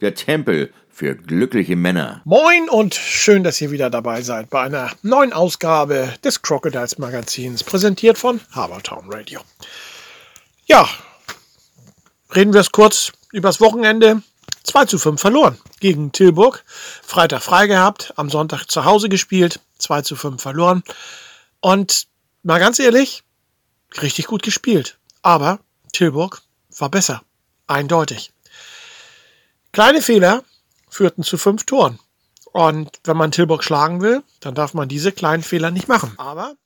der Tempel für glückliche Männer. Moin und schön, dass ihr wieder dabei seid bei einer neuen Ausgabe des Crocodiles Magazins, präsentiert von Habertown Radio. Ja, reden wir es kurz übers Wochenende. 2 zu 5 verloren gegen Tilburg. Freitag frei gehabt, am Sonntag zu Hause gespielt, 2 zu 5 verloren. Und mal ganz ehrlich, richtig gut gespielt. Aber Tilburg war besser. Eindeutig. Kleine Fehler führten zu fünf Toren. Und wenn man Tilburg schlagen will, dann darf man diese kleinen Fehler nicht machen. Aber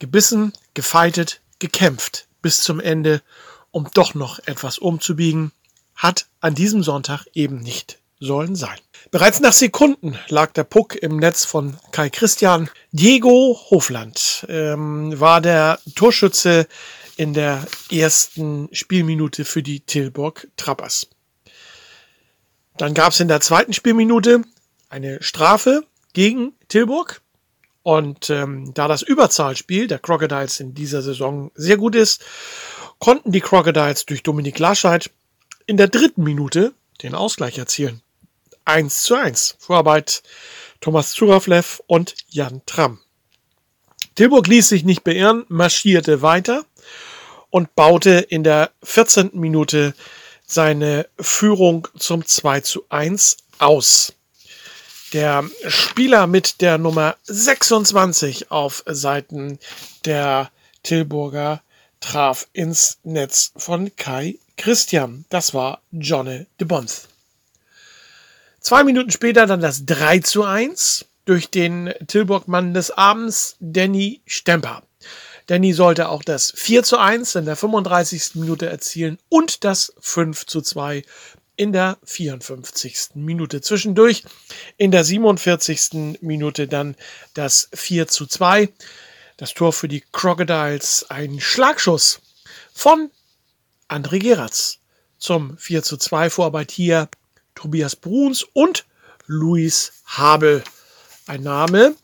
gebissen, gefeitet, gekämpft bis zum Ende, um doch noch etwas umzubiegen, hat an diesem Sonntag eben nicht sollen sein. Bereits nach Sekunden lag der Puck im Netz von Kai Christian. Diego Hofland ähm, war der Torschütze in der ersten Spielminute für die Tilburg Trappers. Dann gab es in der zweiten Spielminute eine Strafe gegen Tilburg. Und ähm, da das Überzahlspiel der Crocodiles in dieser Saison sehr gut ist, konnten die Crocodiles durch Dominik Lascheid in der dritten Minute den Ausgleich erzielen. 1 zu 1. Vorarbeit Thomas Zuraflev und Jan Tramm. Tilburg ließ sich nicht beirren, marschierte weiter und baute in der 14. Minute seine Führung zum 2 zu 1 aus. Der Spieler mit der Nummer 26 auf Seiten der Tilburger traf ins Netz von Kai Christian. Das war Johnny de Bons. Zwei Minuten später dann das 3 zu 1 durch den Tilburg-Mann des Abends, Danny Stemper. Danny sollte auch das 4 zu 1 in der 35. Minute erzielen und das 5 zu 2 in der 54. Minute. Zwischendurch in der 47. Minute dann das 4 zu 2. Das Tor für die Crocodiles, ein Schlagschuss von André Geratz zum 4 zu 2 Vorarbeit hier Tobias Bruns und Luis Habel. Ein Name,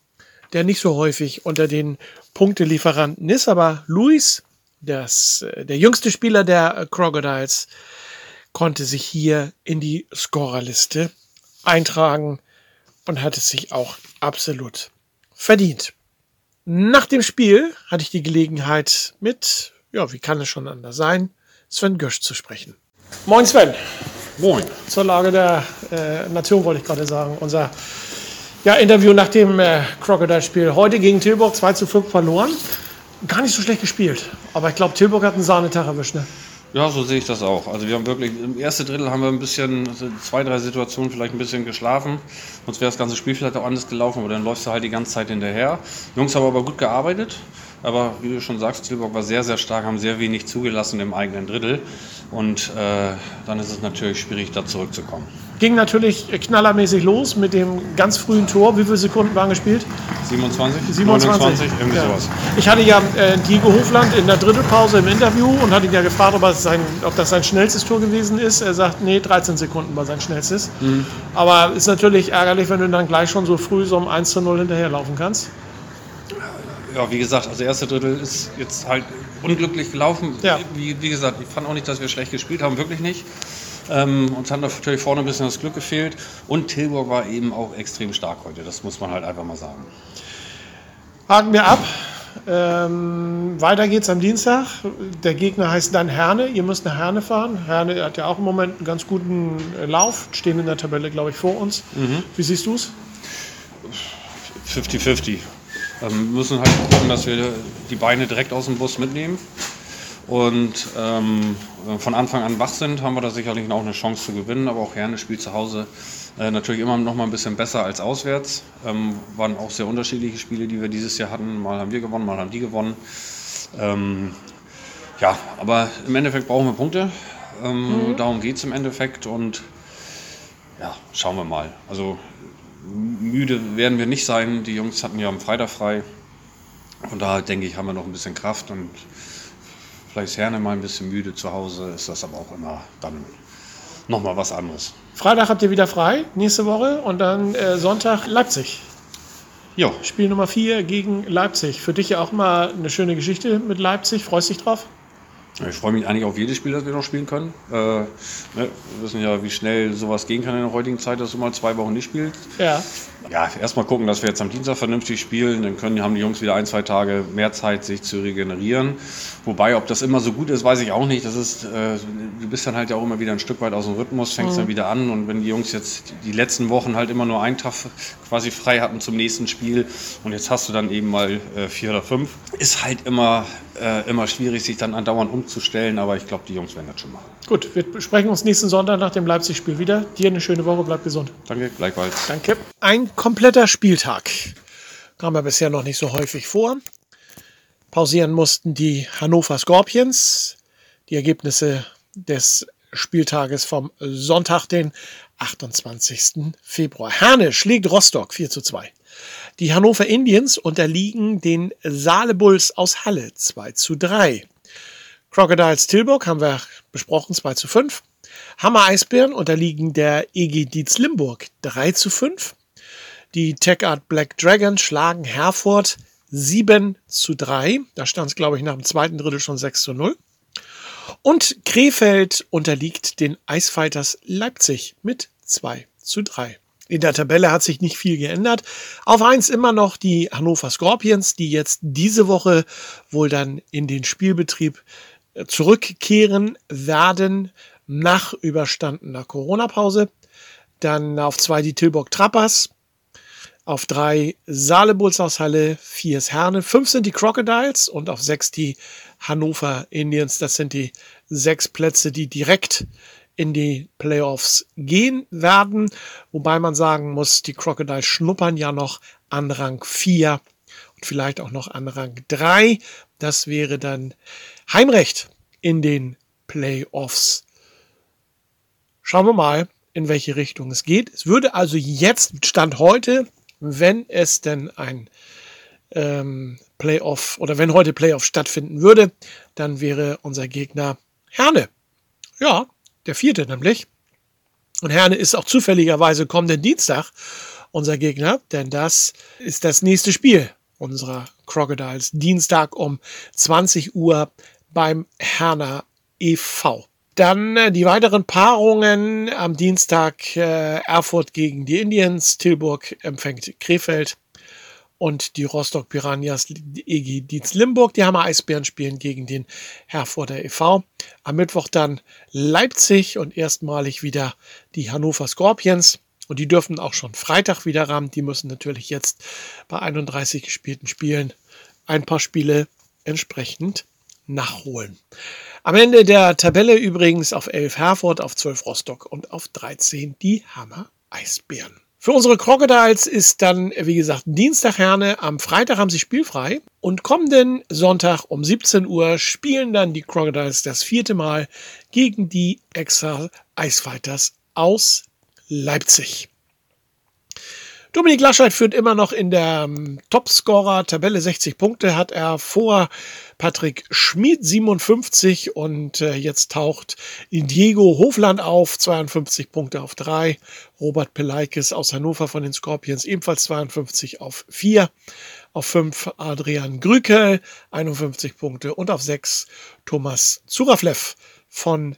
der nicht so häufig unter den Punktelieferanten ist, aber Luis, das, äh, der jüngste Spieler der Crocodiles, konnte sich hier in die Scorerliste eintragen und hat es sich auch absolut verdient. Nach dem Spiel hatte ich die Gelegenheit mit, ja, wie kann es schon anders sein, Sven Gösch zu sprechen. Moin Sven. Moin. Zur Lage der äh, Nation wollte ich gerade sagen. Unser ja, Interview nach dem äh, Crocodile-Spiel. Heute gegen Tilburg 2 zu 5 verloren. Gar nicht so schlecht gespielt. Aber ich glaube, Tilburg hat einen Sahnetag erwischt. Ne? Ja, so sehe ich das auch. Also wir haben wirklich, im ersten Drittel haben wir ein bisschen, also zwei, drei Situationen vielleicht ein bisschen geschlafen. Sonst wäre das ganze Spiel vielleicht auch anders gelaufen, aber dann läufst du halt die ganze Zeit hinterher. Die Jungs haben aber gut gearbeitet. Aber wie du schon sagst, Tilburg war sehr, sehr stark, haben sehr wenig zugelassen im eigenen Drittel. Und äh, dann ist es natürlich schwierig, da zurückzukommen. Ging natürlich knallermäßig los mit dem ganz frühen Tor. Wie viele Sekunden waren gespielt? 27, 27. 29, irgendwie ja. sowas. Ich hatte ja äh, Diego Hofland in der Drittelpause im Interview und hatte ihn ja gefragt, ob, sein, ob das sein schnellstes Tor gewesen ist. Er sagt, nee, 13 Sekunden war sein schnellstes. Mhm. Aber ist natürlich ärgerlich, wenn du dann gleich schon so früh so um 1 zu 0 hinterherlaufen kannst. Ja, wie gesagt, also erste Drittel ist jetzt halt unglücklich gelaufen. Ja. Wie, wie gesagt, ich fand auch nicht, dass wir schlecht gespielt haben, wirklich nicht. Ähm, uns hat natürlich vorne ein bisschen das Glück gefehlt. Und Tilburg war eben auch extrem stark heute. Das muss man halt einfach mal sagen. Haken wir ab. Ähm, weiter geht's am Dienstag. Der Gegner heißt dann Herne. Ihr müsst nach Herne fahren. Herne hat ja auch im Moment einen ganz guten äh, Lauf. Stehen in der Tabelle, glaube ich, vor uns. Mhm. Wie siehst du es? 50-50. Ähm, wir müssen halt gucken, dass wir die Beine direkt aus dem Bus mitnehmen. Und ähm, von Anfang an wach sind, haben wir da sicherlich auch eine Chance zu gewinnen. Aber auch Herne spielt zu Hause äh, natürlich immer noch mal ein bisschen besser als auswärts. Ähm, waren auch sehr unterschiedliche Spiele, die wir dieses Jahr hatten. Mal haben wir gewonnen, mal haben die gewonnen. Ähm, ja, aber im Endeffekt brauchen wir Punkte. Ähm, Darum geht es im Endeffekt. Und ja, schauen wir mal. Also müde werden wir nicht sein. Die Jungs hatten ja am Freitag frei. Von daher denke ich, haben wir noch ein bisschen Kraft und vielleicht ist Herne mal ein bisschen müde zu Hause, ist das aber auch immer dann nochmal was anderes. Freitag habt ihr wieder frei, nächste Woche und dann äh, Sonntag Leipzig. Ja, Spiel Nummer 4 gegen Leipzig. Für dich ja auch mal eine schöne Geschichte mit Leipzig. Freust dich drauf? Ich freue mich eigentlich auf jedes Spiel, das wir noch spielen können. Äh, ne, wir wissen ja, wie schnell sowas gehen kann in der heutigen Zeit, dass du mal zwei Wochen nicht spielst. Ja. Ja, erstmal gucken, dass wir jetzt am Dienstag vernünftig spielen. Dann können, haben die Jungs wieder ein, zwei Tage mehr Zeit, sich zu regenerieren. Wobei, ob das immer so gut ist, weiß ich auch nicht. Das ist, äh, du bist dann halt ja auch immer wieder ein Stück weit aus dem Rhythmus, fängst Mhm. dann wieder an. Und wenn die Jungs jetzt die letzten Wochen halt immer nur einen Tag quasi frei hatten zum nächsten Spiel und jetzt hast du dann eben mal äh, vier oder fünf, ist halt immer, äh, immer schwierig, sich dann andauernd umzustellen. Aber ich glaube, die Jungs werden das schon machen. Gut, wir besprechen uns nächsten Sonntag nach dem Leipzig-Spiel wieder. Dir eine schöne Woche, bleib gesund. Danke, gleichfalls. Danke. Ein kompletter Spieltag. Kam ja bisher noch nicht so häufig vor. Pausieren mussten die Hannover Scorpions. Die Ergebnisse des Spieltages vom Sonntag, den 28. Februar. Herne schlägt Rostock 4 zu 2. Die Hannover Indians unterliegen den Saale-Bulls aus Halle 2 zu 3. Crocodiles Tilburg haben wir besprochen 2 zu 5. Hammer Eisbären unterliegen der EG Dietz Limburg 3 zu 5. Die Tech Art Black Dragons schlagen Herford 7 zu 3. Da stand es, glaube ich, nach dem zweiten Drittel schon 6 zu 0. Und Krefeld unterliegt den Eisfighters Leipzig mit 2 zu 3. In der Tabelle hat sich nicht viel geändert. Auf eins immer noch die Hannover Scorpions, die jetzt diese Woche wohl dann in den Spielbetrieb äh, zurückkehren werden nach überstandener Corona-Pause. Dann auf zwei die Tilburg Trappers, auf drei Saale Bulls aus Halle, vier ist Herne, fünf sind die Crocodiles und auf sechs die Hannover Indians. Das sind die sechs Plätze, die direkt in die Playoffs gehen werden. Wobei man sagen muss, die Crocodiles schnuppern ja noch an Rang 4 und vielleicht auch noch an Rang 3. Das wäre dann Heimrecht in den Playoffs. Schauen wir mal, in welche Richtung es geht. Es würde also jetzt, Stand heute, wenn es denn ein ähm, Playoff oder wenn heute Playoff stattfinden würde, dann wäre unser Gegner Herne. Ja, der vierte nämlich. Und Herne ist auch zufälligerweise kommenden Dienstag unser Gegner, denn das ist das nächste Spiel unserer Crocodiles. Dienstag um 20 Uhr beim Herner e.V. Dann äh, die weiteren Paarungen am Dienstag äh, Erfurt gegen die Indians, Tilburg empfängt Krefeld und die Rostock Piranhas EG Dietz Limburg. Die Hammer Eisbären spielen gegen den Herforder e.V. Am Mittwoch dann Leipzig und erstmalig wieder die Hannover Scorpions. Und die dürfen auch schon Freitag wieder ran. Die müssen natürlich jetzt bei 31 gespielten Spielen ein paar Spiele entsprechend nachholen. Am Ende der Tabelle übrigens auf 11 Herford, auf 12 Rostock und auf 13 die Hammer Eisbären. Für unsere Crocodiles ist dann, wie gesagt, Dienstag Herne. Am Freitag haben sie spielfrei. Und kommenden Sonntag um 17 Uhr spielen dann die Crocodiles das vierte Mal gegen die Extra Icefighters aus Leipzig. Dominik Laschet führt immer noch in der ähm, Topscorer-Tabelle 60 Punkte, hat er vor Patrick Schmid 57 und äh, jetzt taucht Diego Hofland auf, 52 Punkte auf 3. Robert Peleikis aus Hannover von den Scorpions ebenfalls 52 auf 4. Auf 5 Adrian Grükel, 51 Punkte und auf 6 Thomas Zuraflev von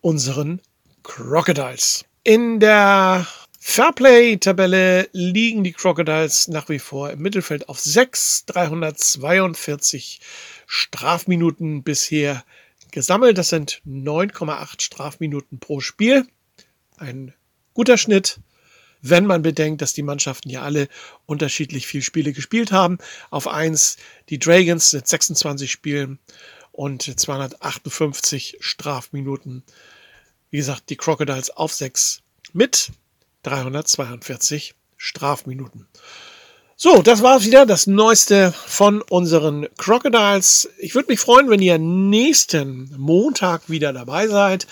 unseren Crocodiles. In der Fairplay-Tabelle liegen die Crocodiles nach wie vor im Mittelfeld auf 6, 342 Strafminuten bisher gesammelt. Das sind 9,8 Strafminuten pro Spiel. Ein guter Schnitt, wenn man bedenkt, dass die Mannschaften ja alle unterschiedlich viele Spiele gespielt haben. Auf 1 die Dragons mit 26 Spielen und 258 Strafminuten. Wie gesagt, die Crocodiles auf 6 mit 342 Strafminuten. So, das war's wieder, das Neueste von unseren Crocodiles. Ich würde mich freuen, wenn ihr nächsten Montag wieder dabei seid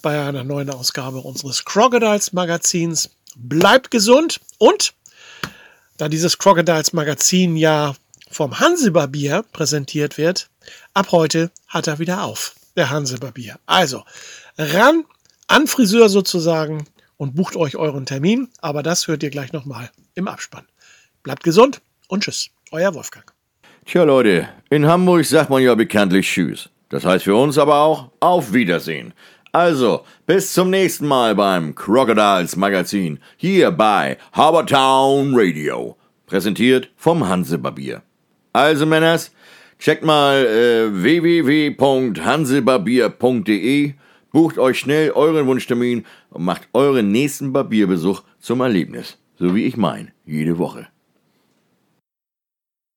bei einer neuen Ausgabe unseres Crocodiles Magazins. bleibt gesund und da dieses Crocodiles Magazin ja vom Hansebarbier präsentiert wird, ab heute hat er wieder auf, der Hansebarbier. Also ran an Friseur sozusagen und bucht euch euren Termin, aber das hört ihr gleich nochmal im Abspann. Bleibt gesund und tschüss, euer Wolfgang. Tja Leute, in Hamburg sagt man ja bekanntlich Tschüss. Das heißt für uns aber auch Auf Wiedersehen. Also, bis zum nächsten Mal beim Crocodiles Magazin hier bei Habertown Radio. Präsentiert vom Hansebarbier. Also Männers, checkt mal äh, www.hansebarbier.de, bucht euch schnell euren Wunschtermin und macht euren nächsten Barbierbesuch zum Erlebnis. So wie ich mein, jede Woche.